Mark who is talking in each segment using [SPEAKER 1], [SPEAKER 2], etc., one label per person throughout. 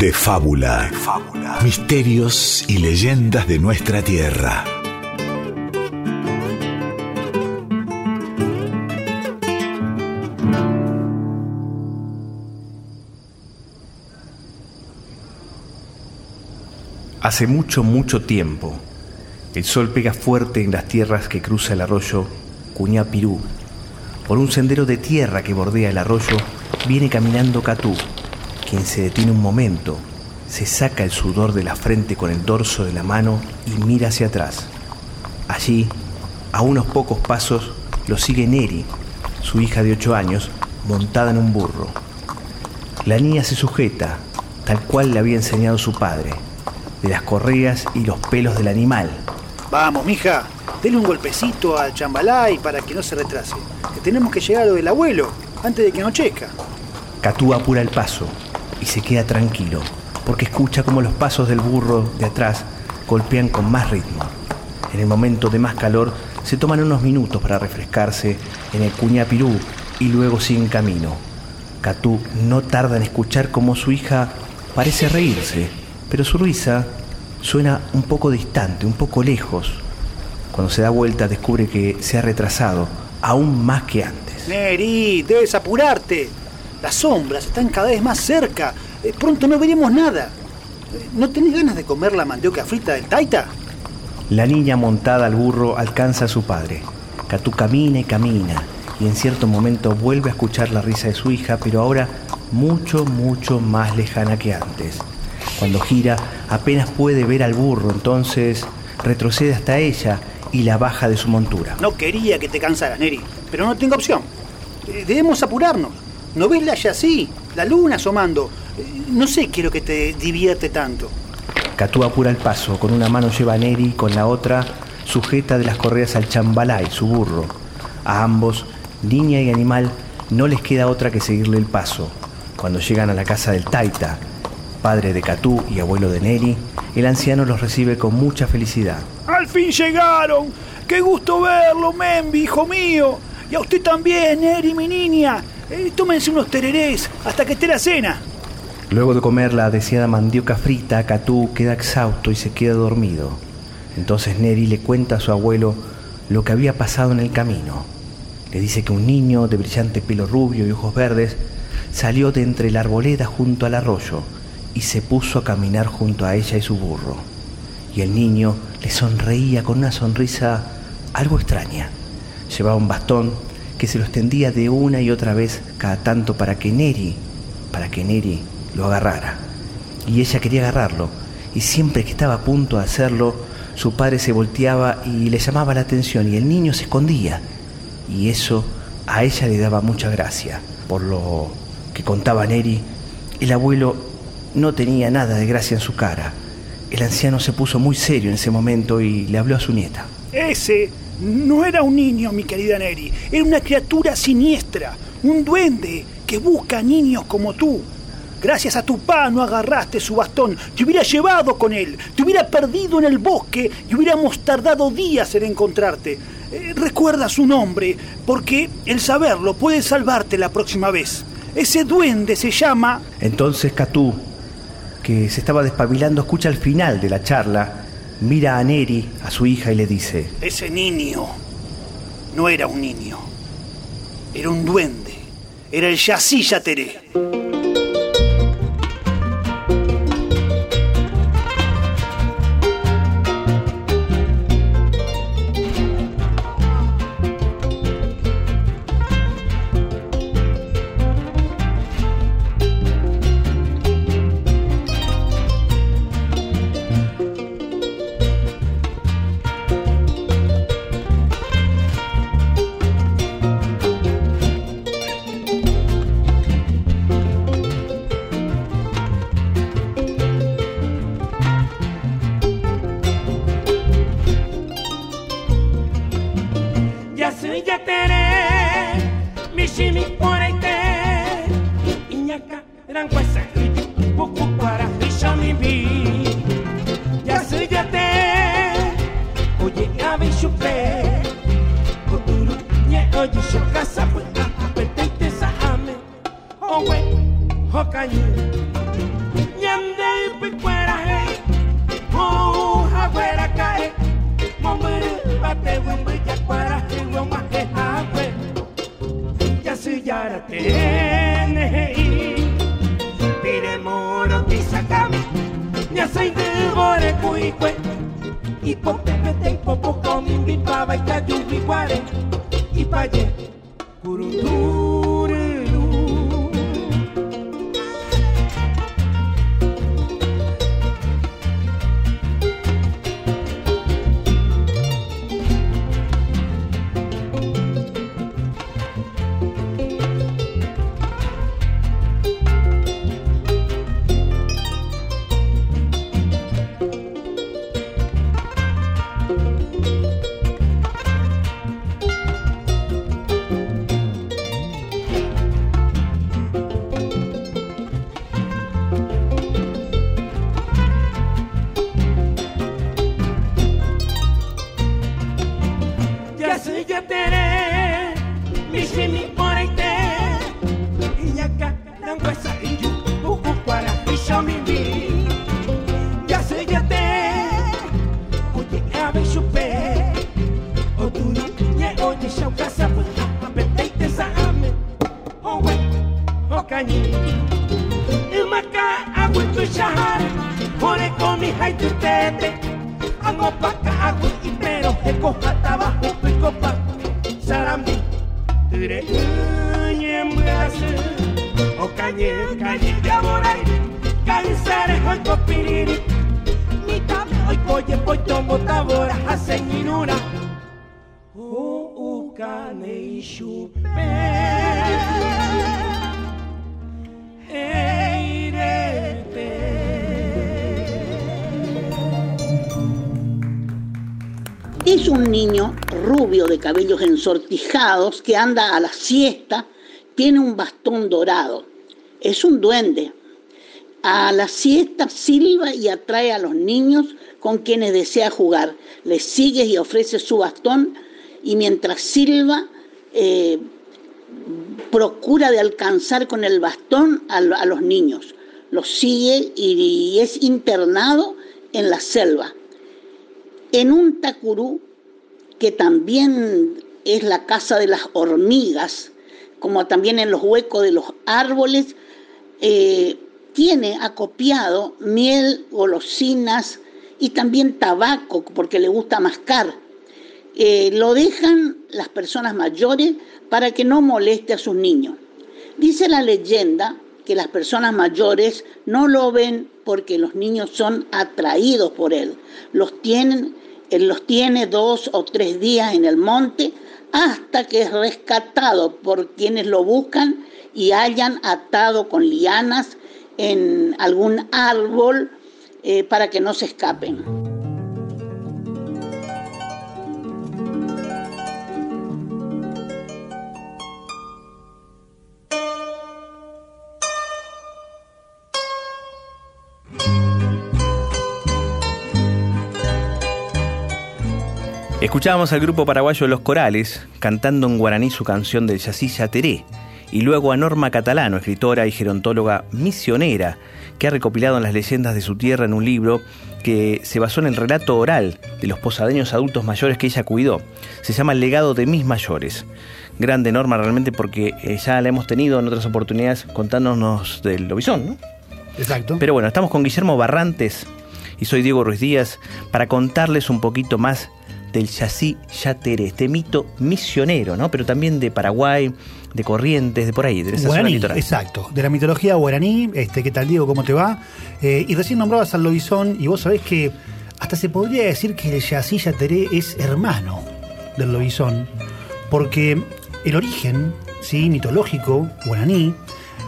[SPEAKER 1] De fábula. Misterios y leyendas de nuestra tierra.
[SPEAKER 2] Hace mucho, mucho tiempo, el sol pega fuerte en las tierras que cruza el arroyo Cuñapirú. Por un sendero de tierra que bordea el arroyo, viene caminando Catú, quien se detiene un momento, se saca el sudor de la frente con el dorso de la mano y mira hacia atrás. Allí, a unos pocos pasos, lo sigue Neri, su hija de ocho años, montada en un burro. La niña se sujeta, tal cual le había enseñado su padre, de las correas y los pelos del animal.
[SPEAKER 3] Vamos, mija, denle un golpecito al chambalay para que no se retrase. Que tenemos que llegar a lo del abuelo antes de que anochezca.
[SPEAKER 2] Catú apura el paso y se queda tranquilo, porque escucha como los pasos del burro de atrás golpean con más ritmo. En el momento de más calor se toman unos minutos para refrescarse en el Cuñapirú y luego siguen camino. Catú no tarda en escuchar cómo su hija parece reírse, pero su risa suena un poco distante, un poco lejos. Cuando se da vuelta descubre que se ha retrasado, aún más que antes.
[SPEAKER 3] Neri, debes apurarte. Las sombras están cada vez más cerca. Eh, pronto no veremos nada. Eh, ¿No tenés ganas de comer la mandioca frita del Taita?
[SPEAKER 2] La niña montada al burro alcanza a su padre. Catú camina y camina, y en cierto momento vuelve a escuchar la risa de su hija, pero ahora mucho, mucho más lejana que antes. Cuando gira, apenas puede ver al burro, entonces retrocede hasta ella y la baja de su montura.
[SPEAKER 3] No quería que te cansaras, Neri, pero no tengo opción. Eh, Debemos apurarnos. ¿No ves la así? La luna asomando. Eh, No sé, quiero que te divierte tanto.
[SPEAKER 2] Catú apura el paso, con una mano lleva a Neri y con la otra sujeta de las correas al chambalay, su burro. A ambos, niña y animal, no les queda otra que seguirle el paso. Cuando llegan a la casa del Taita, padre de Catú y abuelo de Neri, el anciano los recibe con mucha felicidad.
[SPEAKER 3] ¡Al fin llegaron! ¡Qué gusto verlo, Membi, hijo mío! Y a usted también, Neri, mi niña. Eh, tómense unos tererés hasta que esté la cena.
[SPEAKER 2] Luego de comer la deseada mandioca frita, Catú queda exhausto y se queda dormido. Entonces Neri le cuenta a su abuelo lo que había pasado en el camino. Le dice que un niño de brillante pelo rubio y ojos verdes salió de entre la arboleda junto al arroyo y se puso a caminar junto a ella y su burro. Y el niño le sonreía con una sonrisa algo extraña. Llevaba un bastón que se lo extendía de una y otra vez cada tanto para que Neri, para que Neri lo agarrara. Y ella quería agarrarlo, y siempre que estaba a punto de hacerlo, su padre se volteaba y le llamaba la atención y el niño se escondía. Y eso a ella le daba mucha gracia. Por lo que contaba Neri, el abuelo no tenía nada de gracia en su cara. El anciano se puso muy serio en ese momento y le habló a su nieta.
[SPEAKER 3] Ese no era un niño, mi querida Neri. Era una criatura siniestra, un duende que busca niños como tú. Gracias a tu pa no agarraste su bastón. Te hubiera llevado con él, te hubiera perdido en el bosque y hubiéramos tardado días en encontrarte. Eh, recuerda su nombre, porque el saberlo puede salvarte la próxima vez. Ese duende se llama...
[SPEAKER 2] Entonces Catú, que se estaba despabilando, escucha al final de la charla, mira a Neri, a su hija, y le dice,
[SPEAKER 3] Ese niño no era un niño, era un duende, era el Yací Yateré.
[SPEAKER 4] Ene pire moro tisakami ya soy de bore cuicue y pope pete y popo comi mi pava guare ya soy ya
[SPEAKER 5] Es un niño rubio de cabellos ensortijados que anda a la siesta, tiene un bastón dorado. Es un duende. A la siesta silba y atrae a los niños con quienes desea jugar. Les sigue y ofrece su bastón y mientras silba eh, procura de alcanzar con el bastón a, a los niños. Los sigue y, y es internado en la selva en un tacurú que también es la casa de las hormigas, como también en los huecos de los árboles, eh, tiene acopiado miel, golosinas y también tabaco, porque le gusta mascar. Eh, lo dejan las personas mayores para que no moleste a sus niños. Dice la leyenda que las personas mayores no lo ven porque los niños son atraídos por él. Los tienen, él los tiene dos o tres días en el monte hasta que es rescatado por quienes lo buscan y hayan atado con lianas en algún árbol eh, para que no se escapen.
[SPEAKER 2] Escuchábamos al grupo paraguayo Los Corales cantando en guaraní su canción del Yací Teré y luego a Norma Catalano, escritora y gerontóloga misionera, que ha recopilado en las leyendas de su tierra en un libro que se basó en el relato oral de los posadeños adultos mayores que ella cuidó. Se llama El legado de mis mayores. Grande Norma realmente porque eh, ya la hemos tenido en otras oportunidades contándonos del lobizón, ¿no?
[SPEAKER 3] Exacto.
[SPEAKER 2] Pero bueno, estamos con Guillermo Barrantes y soy Diego Ruiz Díaz para contarles un poquito más del Yací Yateré, este mito misionero, ¿no? Pero también de Paraguay, de Corrientes, de por ahí, de esa zona
[SPEAKER 3] Guaraní,
[SPEAKER 2] litoral.
[SPEAKER 3] exacto, de la mitología guaraní. Este, ¿Qué tal, Diego? ¿Cómo te va? Eh, y recién nombrabas al lobizón, y vos sabés que hasta se podría decir que el Yací Yateré es hermano del lobizón, porque el origen ¿sí? mitológico guaraní,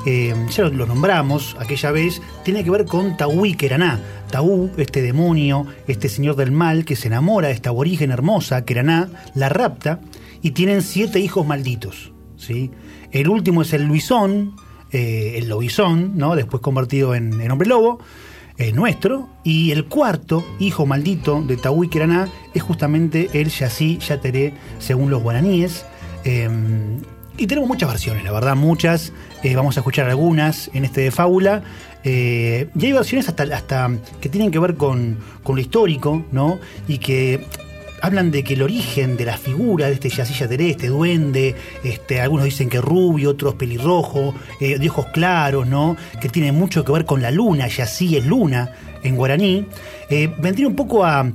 [SPEAKER 3] eh, ya lo, lo nombramos aquella vez, tiene que ver con Tahuí Queraná. Taú, este demonio, este señor del mal que se enamora de esta aborigen hermosa, Queraná, la rapta y tienen siete hijos malditos. ¿sí? El último es el Luisón, eh, el Lobizón, ¿no? después convertido en, hombre lobo, eh, nuestro. Y el cuarto hijo maldito de Taú y Queraná es justamente el Yací Yateré, según los guaraníes. Eh, y tenemos muchas versiones, la verdad, muchas. Eh, vamos a escuchar algunas en este de fábula. Eh, y hay versiones hasta, hasta que tienen que ver con, con lo histórico, ¿no? Y que hablan de que el origen de la figura de este Yacilla Teré, este duende, este, algunos dicen que rubio, otros pelirrojo, eh, de ojos claros, ¿no? Que tiene mucho que ver con la luna, Yací es luna en guaraní, eh, vendría un poco a,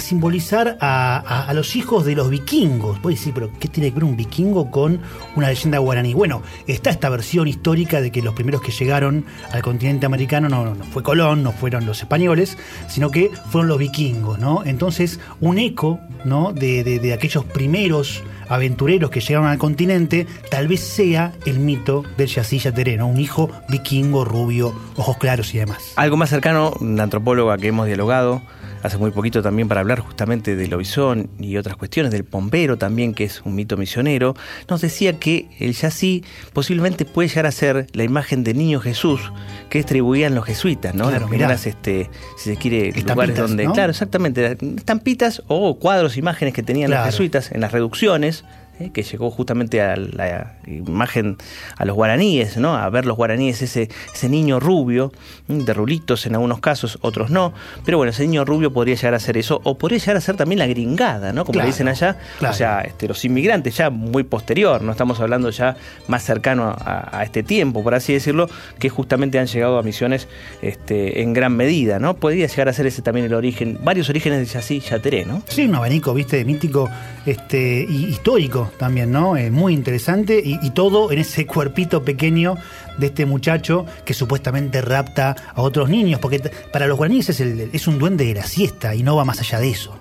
[SPEAKER 3] simbolizar a, los hijos de los vikingos. Voy a decir, pero ¿qué tiene que ver un vikingo con una leyenda guaraní? Bueno, está esta versión histórica de que los primeros que llegaron al continente americano no, fue Colón, no fueron los españoles, sino que fueron los vikingos, ¿no? Entonces, un eco, ¿no? De aquellos primeros aventureros que llegaron al continente, tal vez sea el mito del Yacilla Tereno, un hijo vikingo, rubio, ojos claros y demás.
[SPEAKER 2] Algo más cercano, una antropóloga que hemos dialogado hace muy poquito también para hablar justamente del lobizón y otras cuestiones, del pompero también, que es un mito misionero, nos decía que el yací posiblemente puede llegar a ser la imagen del niño Jesús que distribuían los jesuitas, ¿no?
[SPEAKER 3] Claro,
[SPEAKER 2] Las este, si se quiere, lugares donde, claro, exactamente, estampitas o cuadros, imágenes que tenían los jesuitas en las reducciones, ¿eh? que llegó justamente a la imagen, a los guaraníes, ¿no? a ver los guaraníes, ese, ese niño rubio, de rulitos en algunos casos, otros no, pero bueno, ese niño rubio podría llegar a ser eso, o podría llegar a ser también la gringada, ¿no? como le dicen allá, o sea, este, los inmigrantes ya muy posterior, no estamos hablando ya más cercano a, este tiempo, por así decirlo, que justamente han llegado a misiones este, en gran medida, ¿no? Podría llegar a ser ese también el origen, varios orígenes de así Yateré, ¿no?
[SPEAKER 3] Sí, un abanico, viste, mítico este, y histórico también, ¿no? Es muy interesante y, todo en ese cuerpito pequeño de este muchacho que supuestamente rapta a otros niños, porque para los guaraníes es, es un duende de la siesta y no va más allá de eso.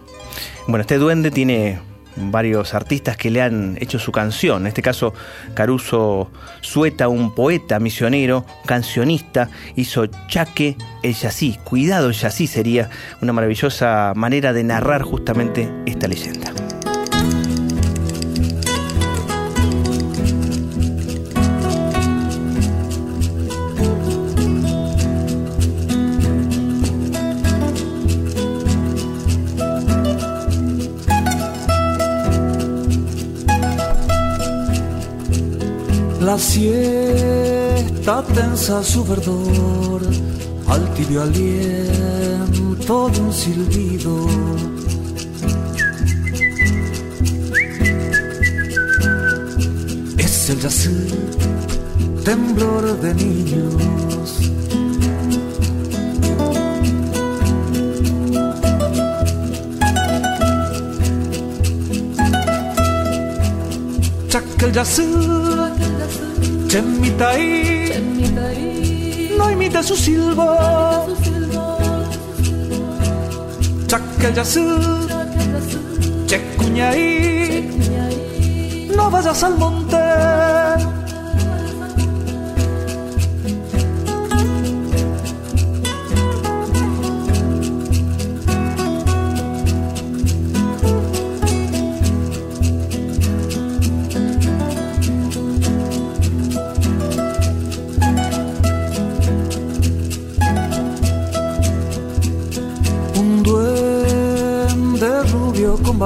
[SPEAKER 2] Bueno, este duende tiene varios artistas que le han hecho su canción. En este caso, Caruso Sueta, un poeta misionero, cancionista, hizo Chaque el Yací. Cuidado el Yací sería una maravillosa manera de narrar justamente esta leyenda.
[SPEAKER 6] La siesta tensa su verdor al tibio aliento de un silbido. Es el yacer, temblor de niños. Chacal yacer Chemitai, no imita su silbo. Chacayasu, Checuñaí, no vayas al monte.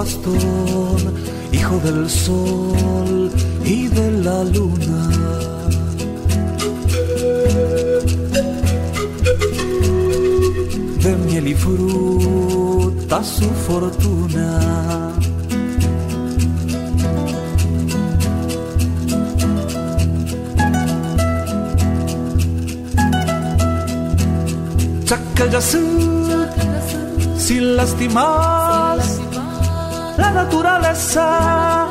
[SPEAKER 6] Bastón, hijo del sol y de la luna. De miel y fruta su fortuna. Chacayasú, sin lastimar la naturaleza.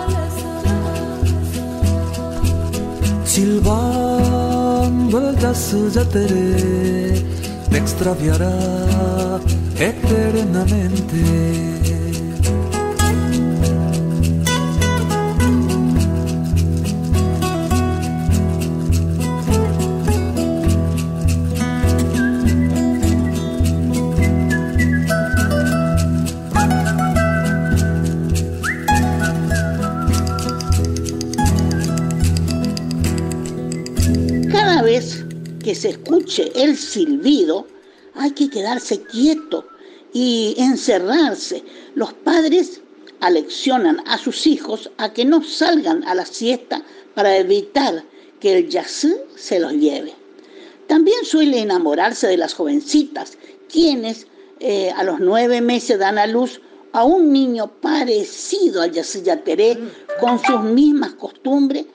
[SPEAKER 6] Silbando el yateré me extraviará eternamente.
[SPEAKER 5] Se escuche el silbido, hay que quedarse quieto y encerrarse. Los padres aleccionan a sus hijos a que no salgan a la siesta para evitar que el yacú se los lleve. También suele enamorarse de las jovencitas, quienes eh, a los nueve meses dan a luz a un niño parecido al Yacyyateré, con sus mismas costumbres,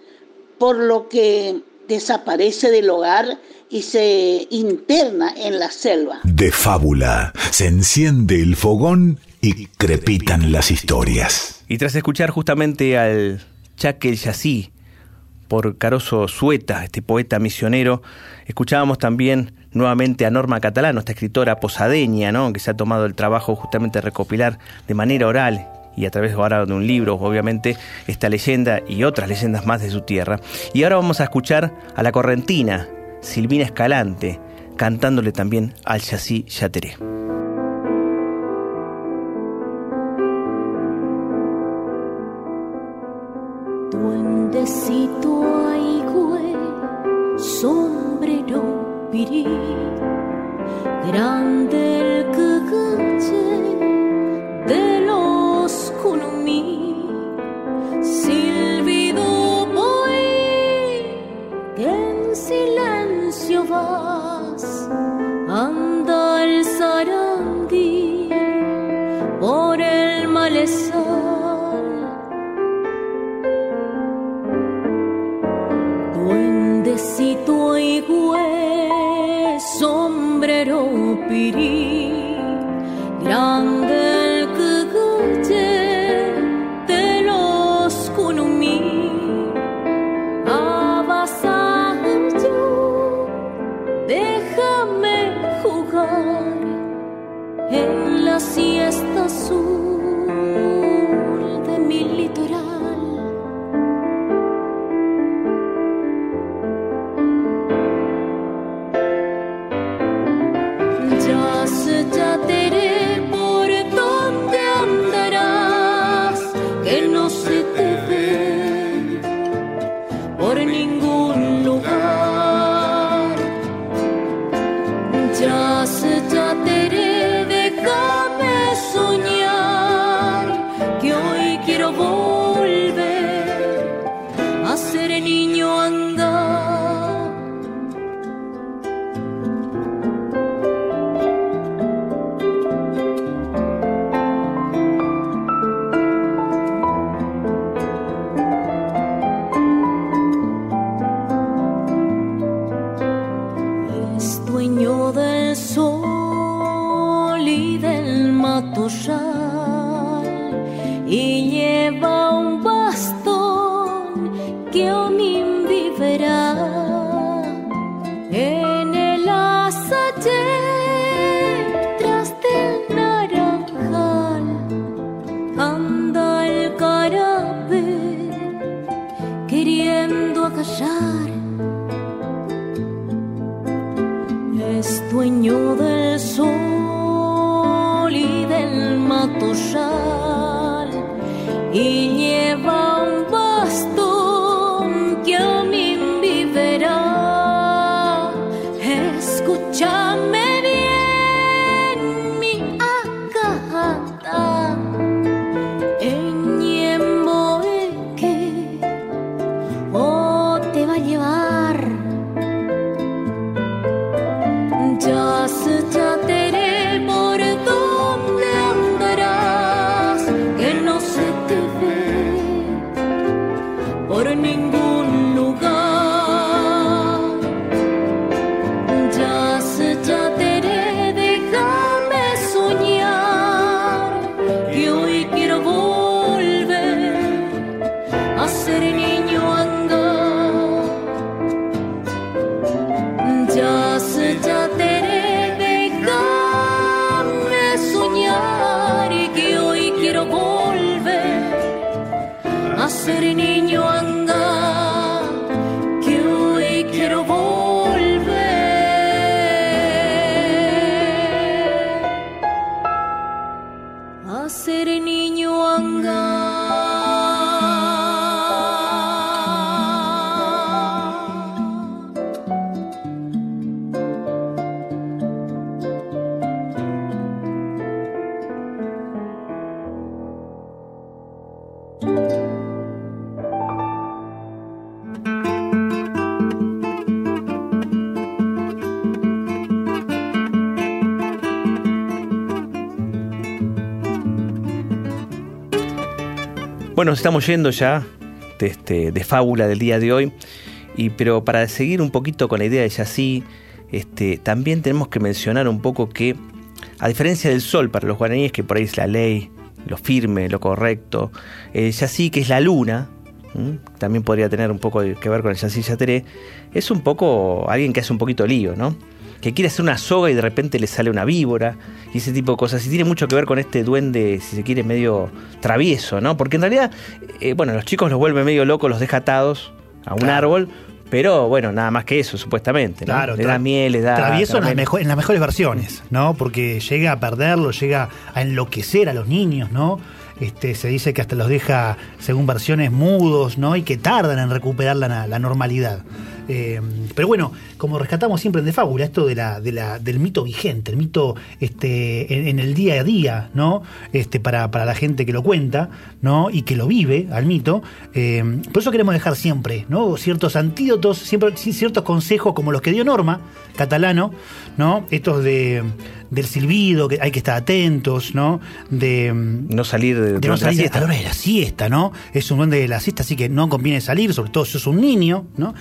[SPEAKER 5] por lo que desaparece del hogar y se interna en la selva.
[SPEAKER 1] De fábula, se enciende el fogón y crepitan las historias.
[SPEAKER 2] Y tras escuchar justamente al Chaque Yací por Caroso Sueta, este poeta misionero, escuchábamos también nuevamente a Norma Catalano, esta escritora posadeña, ¿no? que se ha tomado el trabajo justamente de recopilar de manera oral y a través ahora de un libro, obviamente, esta leyenda y otras leyendas más de su tierra. Y ahora vamos a escuchar a la correntina, Silvina Escalante, cantándole también al Yací Yateré.
[SPEAKER 7] Duendecito aigüe, sombrero pirí, grande matorral y lleva un
[SPEAKER 2] Bueno, nos estamos yendo ya de, este, de fábula del día de hoy, y, pero para seguir un poquito con la idea de Yací, este, también tenemos que mencionar un poco que, a diferencia del sol para los guaraníes, que por ahí es la ley, lo firme, lo correcto, el Yací, que es la luna, también podría tener un poco que ver con el Yací Yateré, es un poco alguien que hace un poquito lío, ¿no? Que quiere hacer una soga y de repente le sale una víbora y ese tipo de cosas. Y tiene mucho que ver con este duende, si se quiere, medio travieso, ¿no? Porque en realidad, eh, bueno, los chicos los vuelve medio locos, los deja atados a un árbol, pero bueno, nada más que eso, supuestamente, ¿no?
[SPEAKER 3] Claro,
[SPEAKER 2] le da miel, le da...
[SPEAKER 3] Travieso en las,
[SPEAKER 2] caramelo.
[SPEAKER 3] mejo- en las mejores versiones, ¿no? Porque llega a perderlo, llega a enloquecer a los niños, ¿no? Este, se dice que hasta los deja, según versiones, mudos, ¿no? Y que tardan en recuperar la, la normalidad. Eh, pero bueno, como rescatamos siempre en De Fábula, esto de la, de la, del mito vigente, el mito este, en, el día a día, ¿no? Este, para, para la gente que lo cuenta, ¿no? Y que lo vive al mito. Eh, por eso queremos dejar siempre, ¿no? Ciertos antídotos, siempre ciertos consejos como los que dio Norma, catalano, ¿no? Estos de del silbido, que hay que estar atentos, ¿no? De,
[SPEAKER 2] No salir de,
[SPEAKER 3] de no
[SPEAKER 2] durante la
[SPEAKER 3] salir a la hora de la siesta, ¿no? Es un duende de la siesta, así que no conviene salir, sobre todo si sos un niño, ¿no?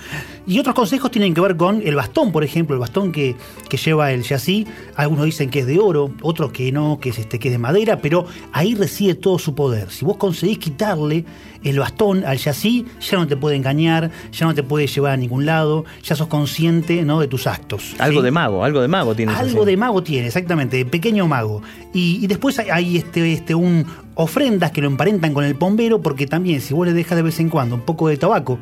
[SPEAKER 3] Y otros consejos tienen que ver con el bastón, por ejemplo, el bastón que, que lleva el yací. Algunos dicen que es de oro, otros que no, que es, este, que es de madera, pero ahí reside todo su poder. Si vos conseguís quitarle el bastón al yací, ya no te puede engañar, ya no te puede llevar a ningún lado, ya sos consciente, ¿no? De tus actos.
[SPEAKER 2] Algo
[SPEAKER 3] ¿sí?
[SPEAKER 2] de mago, algo de mago tiene.
[SPEAKER 3] Algo de mago tiene, exactamente, de pequeño mago. Y, y después hay, hay este, este, un ofrendas que lo emparentan con el pombero, porque también si vos le dejas de vez en cuando un poco de tabaco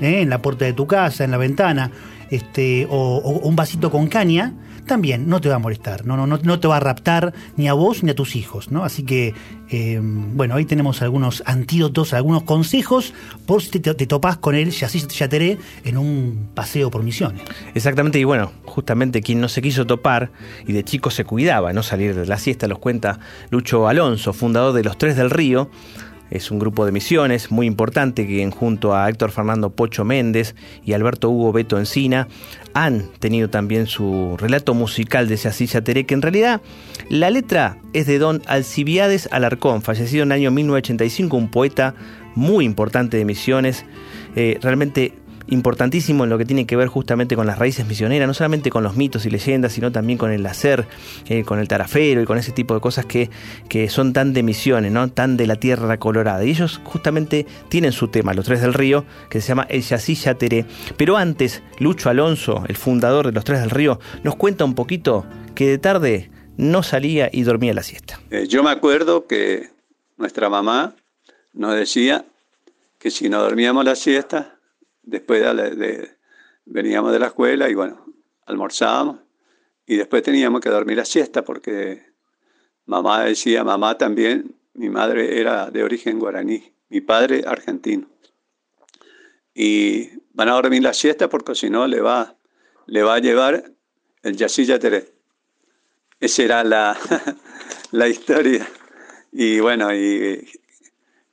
[SPEAKER 3] ¿eh? en la puerta de tu casa, en la ventana, este, o, o un vasito con caña, también no te va a molestar, no, no, no, no te va a raptar ni a vos ni a tus hijos, ¿no? Así que, eh, bueno, ahí tenemos algunos antídotos, algunos consejos por si te, te topás con el Yateré en un paseo por misiones.
[SPEAKER 2] Exactamente, y bueno, justamente quien no se quiso topar y de chico se cuidaba, no salir de la siesta, los cuenta Lucho Alonso, fundador de Los Tres del Río. Es un grupo de misiones muy importante que junto a Héctor Fernando Pocho Méndez y Alberto Hugo Beto Encina. Han tenido también su relato musical de Sasilla Teré, que en realidad la letra es de don Alcibiades Alarcón, fallecido en el año 1985, un poeta muy importante de misiones, eh, realmente importantísimo en lo que tiene que ver justamente con las raíces misioneras, no solamente con los mitos y leyendas, sino también con el hacer, eh, con el tarafero y con ese tipo de cosas que, que son tan de misiones, ¿no? tan de la tierra colorada. Y ellos justamente tienen su tema, los tres del río, que se llama El Yací Yateré. Pero antes, Lucho Alonso, el fundador de los tres del río, nos cuenta un poquito que de tarde no salía y dormía la siesta.
[SPEAKER 8] Eh, yo me acuerdo que nuestra mamá nos decía que si no dormíamos la siesta, después veníamos de la escuela y bueno, almorzábamos y después teníamos que dormir la siesta porque mamá decía, mamá también, mi madre era de origen guaraní, mi padre argentino. Y van a dormir la siesta porque si no le va, le va a llevar el yacilla Teré. Esa era la, la historia. Y bueno, y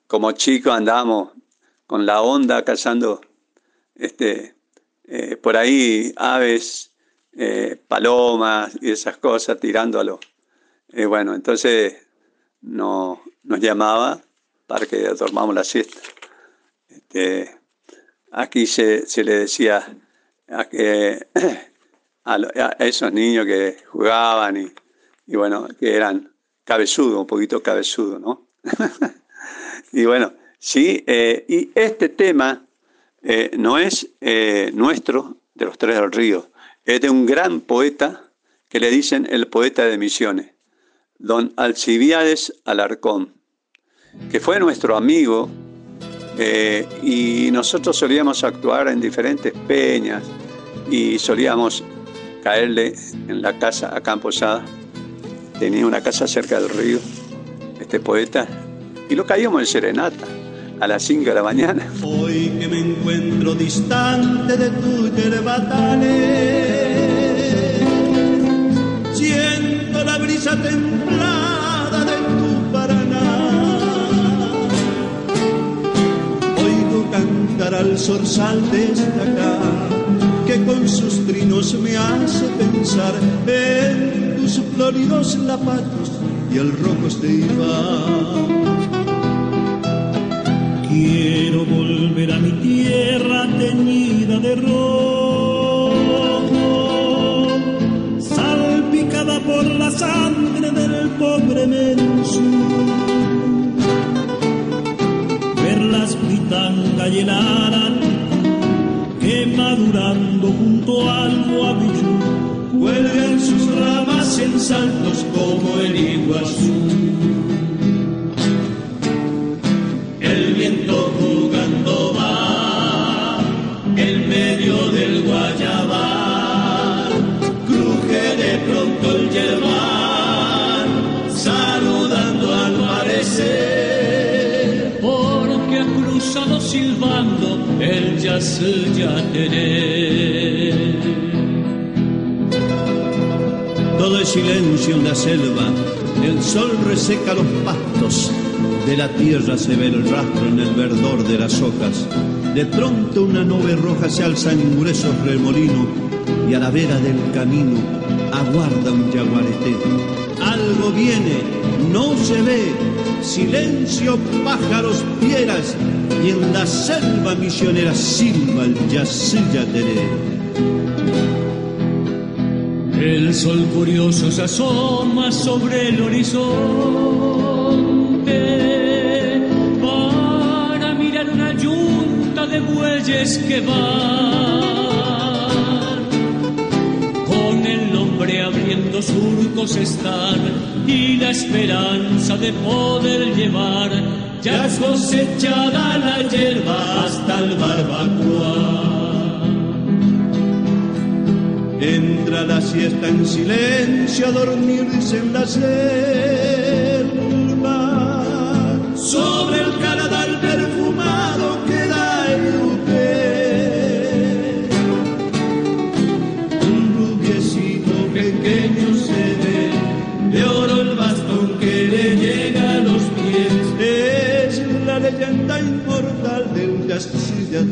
[SPEAKER 8] como chicos andábamos con la onda cazando este, eh, por ahí aves, eh, palomas y esas cosas tirándolo. Y bueno, entonces no, nos llamaba para que dormamos la siesta. Este, aquí se, se le decía a, que, a, esos niños que jugaban y, y bueno, que eran cabezudos, un poquito cabezudos, ¿no? y bueno, sí, eh, y este tema eh, no es eh, nuestro, de los Tres del Río, es de un gran poeta que le dicen el poeta de Misiones, don Alcibiades Alarcón, que fue nuestro amigo eh, y nosotros solíamos actuar en diferentes peñas y solíamos caerle en la casa a Camposada. Tenía una casa cerca del río, este poeta, y lo caíamos en serenata a las 5 de la mañana.
[SPEAKER 9] Hoy que me encuentro distante de tu yerbatales, siento la brisa templada de tu Paraná. Oigo cantar al zorzal desde acá, que con sus trinos me hace pensar en tus floridos zapatos y el rojo de Iván.
[SPEAKER 10] Quiero volver a mi tierra teñida de rojo, salpicada por la sangre del pobre Menchú. Ver las pitangas que madurando junto al guabichú
[SPEAKER 9] cuelgan sus ramas en saltos como el iguazú.
[SPEAKER 11] Silbando el jazz yateré.
[SPEAKER 9] Todo es silencio en la selva, el sol reseca los pastos, de la tierra se ve el rastro en el verdor de las hojas. De pronto una nube roja se alza en gruesos remolinos y a la vera del camino aguarda un yaguareté. Algo viene, no se ve, silencio, pájaros, fieras, y en la selva misionera silba el yateré.
[SPEAKER 11] El sol curioso se asoma sobre el horizonte para mirar una yunta de bueyes que van. Con el hombre abriendo surcos están y la esperanza de poder llevar ya es cosechada la hierba hasta el barbacoa.
[SPEAKER 9] Entra la siesta en silencio a dormirse en la selva. El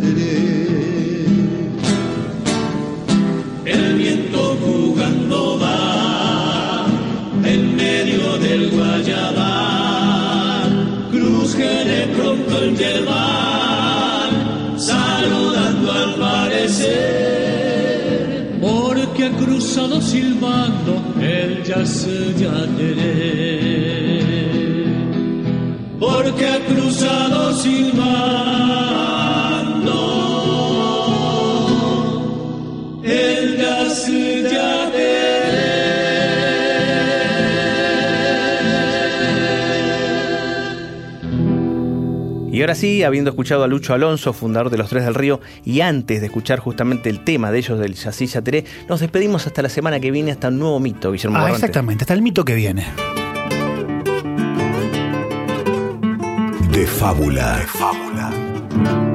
[SPEAKER 11] viento jugando va en medio del Guayabal. De pronto el yerbal, saludando al parecer. Porque ha cruzado silbando el yateré. Porque ha cruzado silbando
[SPEAKER 2] Y ahora sí, habiendo escuchado a Lucho Alonso, fundador de Los Tres del Río, y antes de escuchar justamente el tema de ellos del Yací Teré, nos despedimos hasta la semana que viene, hasta un nuevo mito, Guillermo
[SPEAKER 3] Ah,
[SPEAKER 2] Barrante.
[SPEAKER 3] exactamente, hasta el mito que viene.
[SPEAKER 1] De fábula. De fábula.